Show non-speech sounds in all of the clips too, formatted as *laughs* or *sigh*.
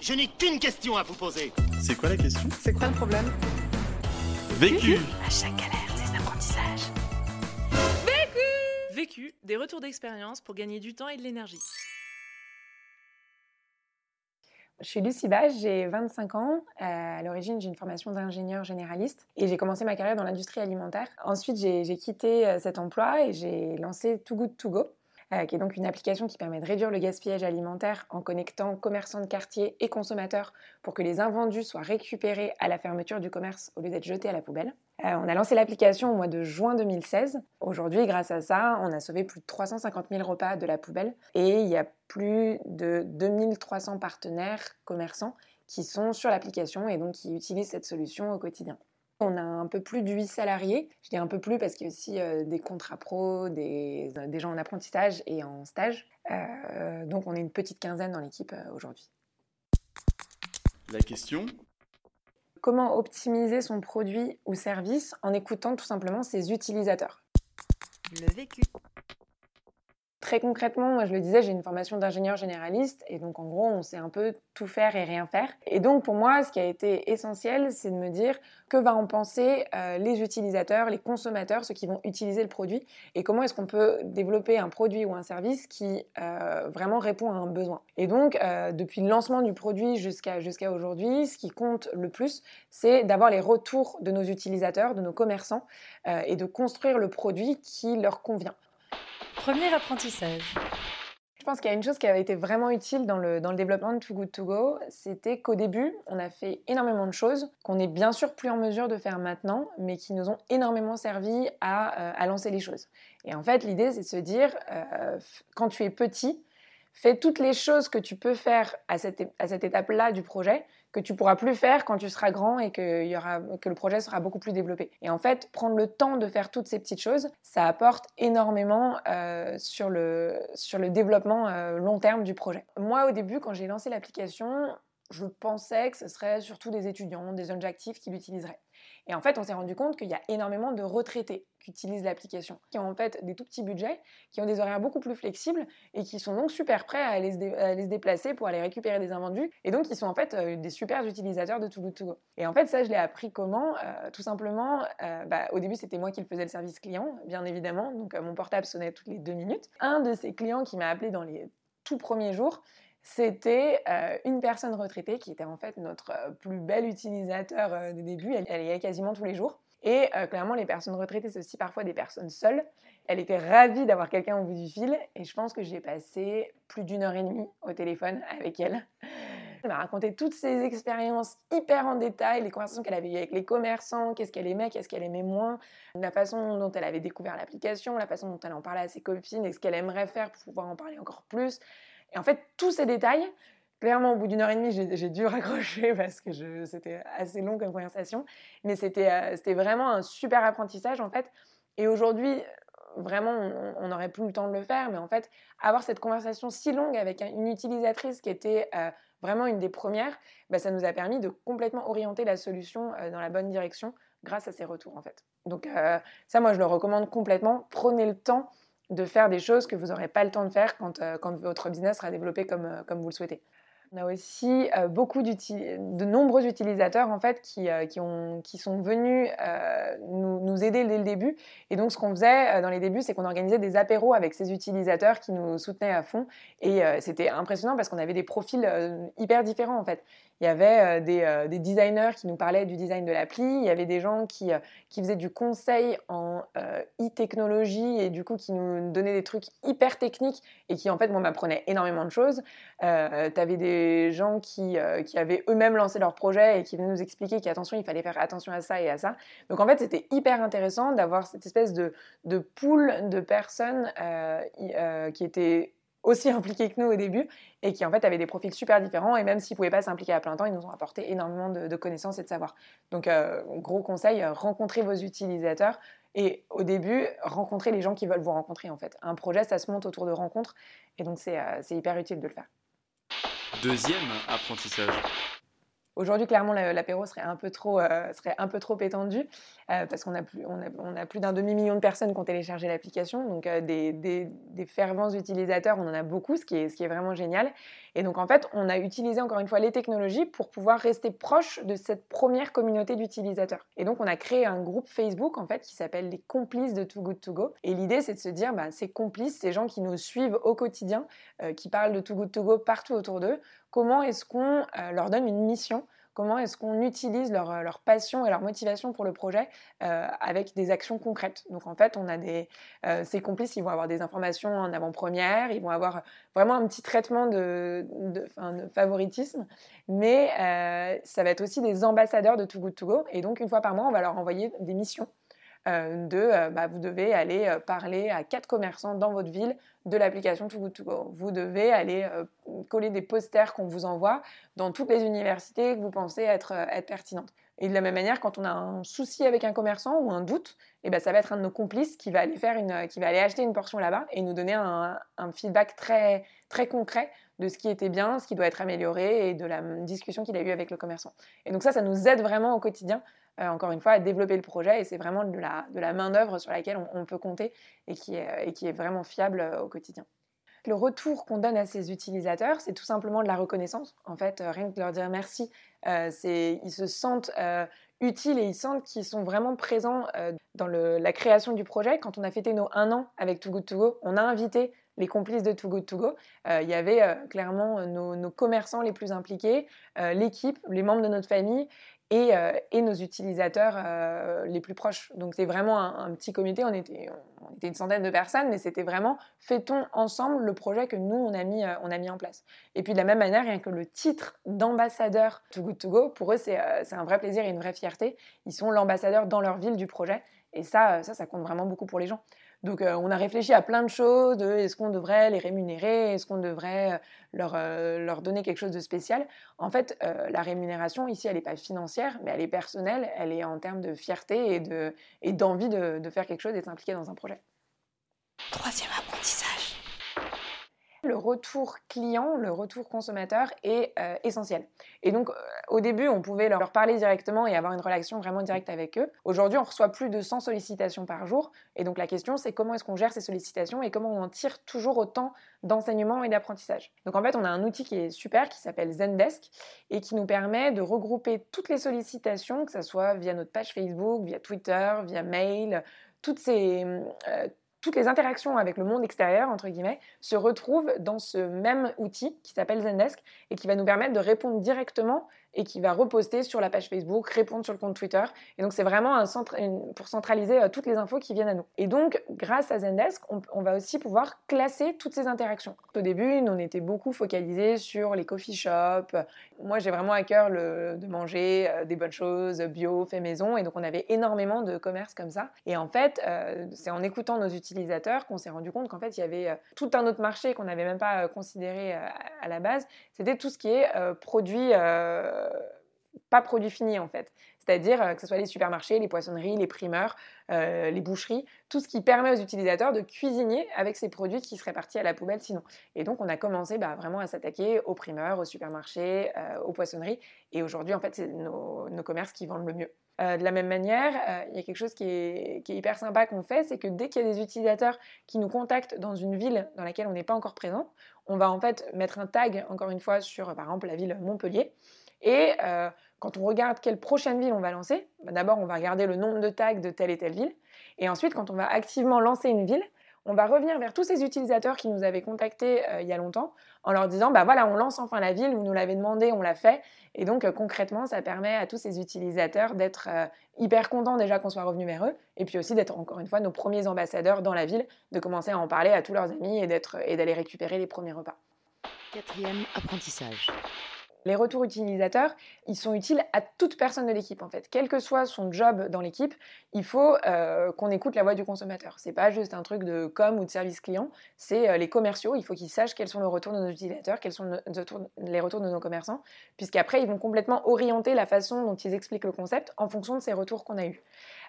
Je n'ai qu'une question à vous poser. C'est quoi la question? C'est quoi le problème? Vécu À chaque galère, des apprentissages. Vécu, des retours d'expérience pour gagner du temps et de l'énergie. Je suis Lucie Bage, j'ai 25 ans. Euh, à l'origine, j'ai une formation d'ingénieur généraliste et j'ai commencé ma carrière dans l'industrie alimentaire. Ensuite, j'ai j'ai quitté euh, cet emploi et j'ai lancé Too Good To Go, euh, qui est donc une application qui permet de réduire le gaspillage alimentaire en connectant commerçants de quartier et consommateurs pour que les invendus soient récupérés à la fermeture du commerce au lieu d'être jetés à la poubelle. Euh, on a lancé l'application au mois de juin 2016. Aujourd'hui, grâce à ça, on a sauvé plus de 350 000 repas de la poubelle et il y a plus de 2300 partenaires commerçants qui sont sur l'application et donc qui utilisent cette solution au quotidien. On a un peu plus de 8 salariés. Je dis un peu plus parce qu'il y a aussi euh, des contrats pro, des, des, gens en apprentissage et en stage. Euh, donc on est une petite quinzaine dans l'équipe euh, aujourd'hui. La question? Comment optimiser son produit ou service en écoutant tout simplement ses utilisateurs? Le vécu. Très concrètement, moi je le disais, j'ai une formation d'ingénieur généraliste et donc en gros on sait un peu tout faire et rien faire. Et donc pour moi ce qui a été essentiel c'est de me dire que va en penser euh, les utilisateurs, les consommateurs, ceux qui vont utiliser le produit et comment est-ce qu'on peut développer un produit ou un service qui euh, vraiment répond à un besoin. Et donc euh, depuis le lancement du produit jusqu'à jusqu'à aujourd'hui, ce qui compte le plus c'est d'avoir les retours de nos utilisateurs, de nos commerçants et de construire le produit qui leur convient. Premier apprentissage. Je pense qu'il y a une chose qui avait été vraiment utile dans le, développement de Too Good To Go, c'était qu'au début, on a fait énormément de choses qu'on est bien sûr plus en mesure de faire maintenant, mais qui nous ont énormément servi à, euh, lancer les choses. Et en fait, l'idée, c'est de se dire, euh, quand tu es petit, fais toutes les choses que tu peux faire à cette étape-là du projet que tu pourras plus faire quand tu seras grand et que, le projet sera beaucoup plus développé. Et en fait, prendre le temps de faire toutes ces petites choses, ça apporte énormément euh, sur, le, sur le développement euh, long terme du projet. Moi, au début, quand j'ai lancé l'application, je pensais que ce serait surtout des étudiants, des jeunes actifs qui l'utiliseraient. Et en fait, on s'est rendu compte qu'il y a énormément de retraités qui utilisent l'application, qui ont en fait des tout petits budgets, qui ont des horaires beaucoup plus flexibles et qui sont donc super prêts à aller se, déplacer pour aller récupérer des invendus et donc qui sont en fait euh, des super utilisateurs de Too Good. Et en fait, ça, je l'ai appris comment euh, Tout simplement, euh, bah, au début, c'était moi qui le faisais le service client, bien évidemment, donc mon portable sonnait toutes les deux minutes. Un de ces clients qui m'a appelé dans les tout premiers jours, c'était euh, une personne retraitée qui était en fait notre euh, plus bel utilisateur euh, des débuts. Elle, elle y allait quasiment tous les jours. Et clairement, les personnes retraitées, c'est aussi parfois des personnes seules. Elle était ravie d'avoir quelqu'un au bout du fil. Et je pense que j'ai passé plus d'une heure et demie au téléphone avec elle. Elle m'a raconté toutes ses expériences hyper en détail, les conversations qu'elle avait eues avec les commerçants, qu'est-ce qu'elle aimait, qu'est-ce qu'elle aimait moins, la façon dont elle avait découvert l'application, la façon dont elle en parlait à ses copines et ce qu'elle aimerait faire pour pouvoir en parler encore plus. Et en fait, tous ces détails, clairement, au bout d'une heure et demie, j'ai dû *laughs* raccrocher parce que c'était assez long comme conversation. Mais c'était euh, vraiment un super apprentissage, en fait. Et aujourd'hui, vraiment, on n'aurait plus le temps de le faire. Mais en fait, avoir cette conversation si longue avec une utilisatrice qui était euh, vraiment une des premières, bah, ça nous a permis de complètement orienter la solution euh, dans la bonne direction grâce à ces retours, en fait. Donc ça, moi, je le recommande complètement. Prenez le temps de faire des choses que vous n'aurez pas le temps de faire quand, euh, quand votre business sera développé comme, euh, comme vous le souhaitez. On a aussi euh, beaucoup de nombreux utilisateurs en fait qui, qui, ont, qui sont venus nous, nous, aider dès le début. Et donc ce qu'on faisait dans les débuts, c'est qu'on organisait des apéros avec ces utilisateurs qui nous soutenaient à fond. Et c'était impressionnant parce qu'on avait des profils hyper différents en fait. Il y avait des, des, designers qui nous parlaient du design de l'appli, il y avait des gens qui, qui faisaient du conseil en e-technologie et du coup qui nous donnaient des trucs hyper techniques et qui en fait m'apprenaient énormément de choses. Euh, tu avais des gens qui, euh, qui avaient eux-mêmes lancé leur projet et qui venaient nous expliquer qu'attention, il fallait faire attention à ça et à ça. Donc en fait, c'était hyper intéressant d'avoir cette espèce de, de pool de personnes euh, euh qui étaient aussi impliqués que nous au début et qui en fait avaient des profils super différents et même s'ils ne pouvaient pas s'impliquer à plein temps, ils nous ont apporté énormément de, de connaissances et de savoir. Donc euh, gros conseil, rencontrez vos utilisateurs et au début, rencontrez les gens qui veulent vous rencontrer en fait. Un projet, ça se monte autour de rencontres et donc c'est euh, hyper utile de le faire. Deuxième apprentissage. Aujourd'hui, clairement, l'apéro serait un peu trop, euh, serait un peu trop étendu. Euh, parce qu'on a plus, on a, plus d'un demi-million de personnes qui ont téléchargé l'application. Donc, euh, des, fervents utilisateurs, on en a beaucoup, ce qui, est, vraiment génial. Et donc, en fait, on a utilisé encore une fois les technologies pour pouvoir rester proche de cette première communauté d'utilisateurs. Et donc, on a créé un groupe Facebook, en fait, qui s'appelle les complices de Too Good To Go. Et l'idée, c'est de se dire, bah, ces complices, ces gens qui nous suivent au quotidien, euh, qui parlent de Too Good To Go partout autour d'eux, comment est-ce qu'on leur donne une mission comment est-ce qu'on utilise leur, euh, leur, passion et leur motivation pour le projet euh, avec des actions concrètes. Donc en fait, on a des, euh, ces complices, ils vont avoir des informations en avant-première, ils vont avoir vraiment un petit traitement de, de, favoritisme, mais ça va être aussi des ambassadeurs de Too Good To Go. Et donc une fois par mois, on va leur envoyer des missions de euh, bah, vous devez aller euh, parler à quatre commerçants dans votre ville de l'application Too Good To Go. Vous devez aller coller des posters qu'on vous envoie dans toutes les universités que vous pensez être, être pertinentes. Et de la même manière, quand on a un souci avec un commerçant ou un doute, eh ben, ça va être un de nos complices qui va aller, faire une, qui va aller acheter une portion là-bas et nous donner un, un, feedback très, très concret de ce qui était bien, ce qui doit être amélioré et de la discussion qu'il a eue avec le commerçant. Et donc ça, ça nous aide vraiment au quotidien euh, encore une fois, à développer le projet et c'est vraiment de la, de la main-d'œuvre sur laquelle on, peut compter et qui est, et qui est vraiment fiable euh, au quotidien. Le retour qu'on donne à ces utilisateurs, c'est tout simplement de la reconnaissance. En fait, euh, rien que de leur dire merci, ils se sentent utiles et ils sentent qu'ils sont vraiment présents dans le, la création du projet. Quand on a fêté nos un an avec Too Good To Go, on a invité les complices de Too Good To Go. Euh, il y avait euh, clairement nos, nos, commerçants les plus impliqués, l'équipe, les membres de notre famille et, euh, nos utilisateurs euh, les plus proches. Donc c'est vraiment un, petit comité, on était, une centaine de personnes, mais c'était vraiment faitons ensemble le projet que nous, on a mis, euh, on a mis en place. Et puis de la même manière, rien que le titre d'ambassadeur Too Good To Go, pour eux, c'est un vrai plaisir et une vraie fierté. Ils sont l'ambassadeur dans leur ville du projet. Et ça, ça, ça compte vraiment beaucoup pour les gens. Donc euh, on a réfléchi à plein de choses, de est-ce qu'on devrait les rémunérer, est-ce qu'on devrait euh, leur, euh, leur, donner quelque chose de spécial? En fait, euh, la rémunération ici, elle n'est pas financière, mais elle est personnelle, elle est en termes de fierté et, de, et d'envie de, de faire quelque chose et de s'impliquer dans un projet. Troisième. Le retour client, le retour consommateur est euh, essentiel. Et donc, euh, au début, on pouvait leur parler directement et avoir une relation vraiment directe avec eux. Aujourd'hui, on reçoit plus de 100 sollicitations par jour. Et donc, la question, c'est comment est-ce qu'on gère ces sollicitations et comment on en tire toujours autant d'enseignement et d'apprentissage. Donc, en fait, on a un outil qui est super qui s'appelle Zendesk et qui nous permet de regrouper toutes les sollicitations, que ce soit via notre page Facebook, via Twitter, via mail, toutes ces. Euh, toutes les interactions avec le monde extérieur, entre guillemets, se retrouvent dans ce même outil qui s'appelle Zendesk et qui va nous permettre de répondre directement et qui va reposter sur la page Facebook, répondre sur le compte Twitter. Et donc, c'est vraiment un centre, pour centraliser euh, toutes les infos qui viennent à nous. Et donc, grâce à Zendesk, on, va aussi pouvoir classer toutes ces interactions. Au début, nous, on était beaucoup focalisés sur les coffee shops. Moi, j'ai vraiment à cœur de manger euh, des bonnes choses, bio, fait maison. Et donc, on avait énormément de commerces comme ça. Et en fait, euh, c'est en écoutant nos utilisateurs qu'on s'est rendu compte qu'en fait, il y avait tout un autre marché qu'on n'avait même pas considéré à la base. C'était tout ce qui est euh, produit pas produit fini en fait. C'est-à-dire euh, que ce soit les supermarchés, les poissonneries, les primeurs, euh, les boucheries, tout ce qui permet aux utilisateurs de cuisiner avec ces produits qui seraient partis à la poubelle sinon. Et donc on a commencé bah, vraiment à s'attaquer aux primeurs, aux supermarchés, euh, aux poissonneries. Et aujourd'hui en fait c'est nos, commerces qui vendent le mieux. De la même manière, il y a quelque chose qui est hyper sympa qu'on fait, c'est que dès qu'il y a des utilisateurs qui nous contactent dans une ville dans laquelle on n'est pas encore présent, on va en fait mettre un tag, encore une fois, sur par exemple la ville Montpellier. Et euh, quand on regarde quelle prochaine ville on va lancer, bah d'abord on va regarder le nombre de tags de telle et telle ville. Et ensuite, quand on va activement lancer une ville, on va revenir vers tous ces utilisateurs qui nous avaient contactés euh, il y a longtemps en leur disant bah voilà, on lance enfin la ville, vous nous l'avez demandé, on l'a fait. Et donc euh, concrètement, ça permet à tous ces utilisateurs d'être hyper contents déjà qu'on soit revenu vers eux et puis aussi d'être encore une fois nos premiers ambassadeurs dans la ville, de commencer à en parler à tous leurs amis et et d'aller récupérer les premiers repas. Quatrième apprentissage les retours utilisateurs, ils sont utiles à toute personne de l'équipe en fait. Quel que soit son job dans l'équipe, il faut euh, qu'on écoute la voix du consommateur. C'est pas juste un truc de com ou de service client, c'est euh, les commerciaux. Il faut qu'ils sachent quels sont les retours de nos utilisateurs, quels sont les retours de nos commerçants, puisqu'après ils vont complètement orienter la façon dont ils expliquent le concept en fonction de ces retours qu'on a eus.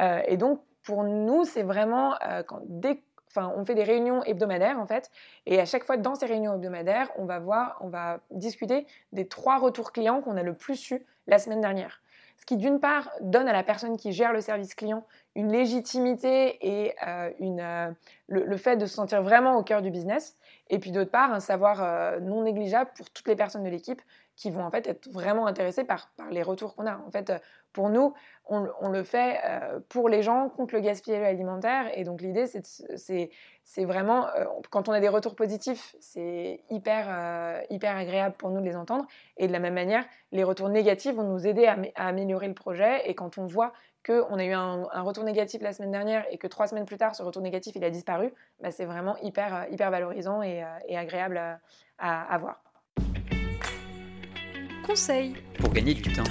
Euh, et donc pour nous, c'est vraiment quand, dès Enfin, on fait des réunions hebdomadaires en fait, et à chaque fois dans ces réunions hebdomadaires, on va voir, on va discuter des trois retours clients qu'on a le plus eu la semaine dernière. Ce qui d'une part donne à la personne qui gère le service client une légitimité et euh, une, euh, le, fait de se sentir vraiment au cœur du business. Et puis d'autre part, un savoir euh, non négligeable pour toutes les personnes de l'équipe qui vont en fait être vraiment intéressées par, les retours qu'on a. En fait, pour nous, on, le fait pour les gens contre le gaspillage alimentaire. Et donc l'idée, c'est vraiment, quand on a des retours positifs, c'est hyper, hyper agréable pour nous de les entendre. Et de la même manière, les retours négatifs vont nous aider à, à améliorer le projet. Et quand on voit qu'on a eu un, retour négatif la semaine dernière et que trois semaines plus tard, ce retour négatif, il a disparu, bah, c'est vraiment hyper, euh, hyper valorisant et, euh, agréable à, à, voir. Conseil pour gagner du temps.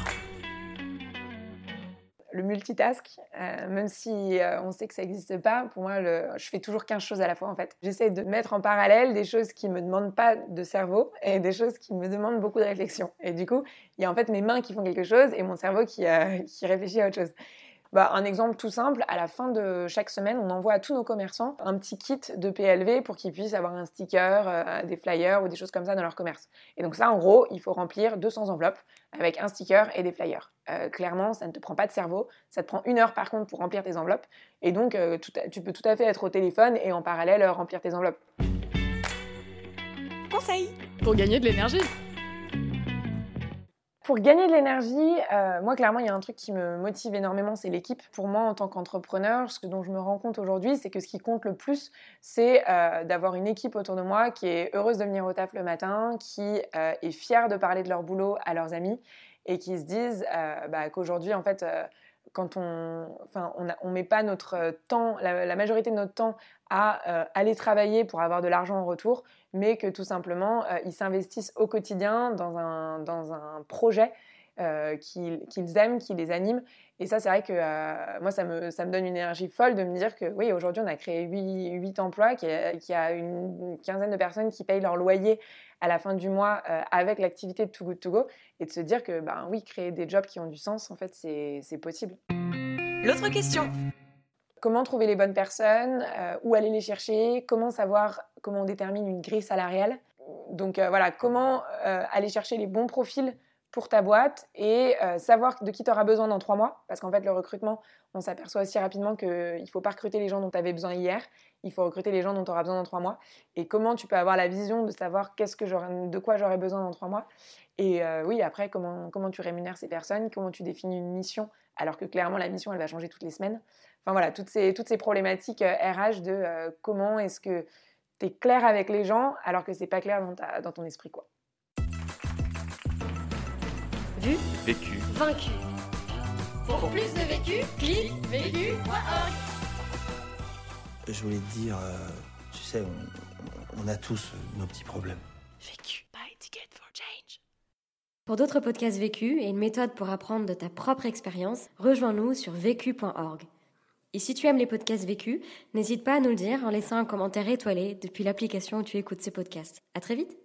Le multitask, euh, même si on sait que ça n'existe pas, pour moi, je fais toujours 15 choses à la fois en fait. J'essaie de mettre en parallèle des choses qui ne me demandent pas de cerveau et des choses qui me demandent beaucoup de réflexion. Et du coup, il y a en fait mes mains qui font quelque chose et mon cerveau qui, qui réfléchit à autre chose. Bah, un exemple tout simple, à la fin de chaque semaine, on envoie à tous nos commerçants un petit kit de PLV pour qu'ils puissent avoir un sticker, euh, des flyers ou des choses comme ça dans leur commerce. Et donc ça, en gros, il faut remplir 200 enveloppes avec un sticker et des flyers. Euh, clairement, ça ne te prend pas de cerveau, ça te prend une heure par contre pour remplir tes enveloppes. Et donc, euh, tu peux tout à fait être au téléphone et en parallèle remplir tes enveloppes. Conseil Pour gagner de l'énergie pour gagner de l'énergie, euh, moi clairement il y a un truc qui me motive énormément, c'est l'équipe. Pour moi en tant qu'entrepreneur, ce dont je me rends compte aujourd'hui, c'est que ce qui compte le plus, c'est euh, d'avoir une équipe autour de moi qui est heureuse de venir au taf le matin, qui euh, est fière de parler de leur boulot à leurs amis et qui se disent bah, qu'aujourd'hui en fait quand on, enfin, on, met pas notre temps, la, majorité de notre temps à aller travailler pour avoir de l'argent en retour, mais que tout simplement, euh, ils s'investissent au quotidien dans un, dans un projet euh, qu'ils aiment, qui les anime. Et ça, c'est vrai que euh, moi, ça me, ça me donne une énergie folle de me dire que oui, aujourd'hui, on a créé 8, emplois, qu'il y, a une, quinzaine de personnes qui payent leur loyer à la fin du mois avec l'activité de Too Good To Go, et de se dire que, ben oui, créer des jobs qui ont du sens, en fait, c'est possible. L'autre question comment trouver les bonnes personnes, euh, où aller les chercher, comment savoir comment on détermine une grille salariale? Donc euh, voilà, comment euh, aller chercher les bons profils pour ta boîte et savoir de qui tu auras besoin dans trois mois. Parce qu'en fait, le recrutement, on s'aperçoit aussi rapidement qu'il ne faut pas recruter les gens dont tu avais besoin hier, il faut recruter les gens dont tu auras besoin dans trois mois. Et comment tu peux avoir la vision de savoir de quoi j'aurai besoin dans trois mois. Et oui, après, comment, tu rémunères ces personnes, comment tu définis une mission, alors que clairement, la mission, elle va changer toutes les semaines. Enfin voilà, toutes ces, problématiques RH euh, de euh, comment est-ce que tu es clair avec les gens alors que c'est pas clair dans, dans ton esprit quoi. Vu Vécu Vaincu Pour plus de vécu, clique vécu.org Je voulais te dire, euh, tu sais, on, on a tous nos petits problèmes. Vécu. Buy ticket for change. Pour d'autres podcasts vécus et une méthode pour apprendre de ta propre expérience, rejoins-nous sur vécu.org. Et si tu aimes les podcasts vécus, n'hésite pas à nous le dire en laissant un commentaire étoilé depuis l'application où tu écoutes ces podcasts. À très vite!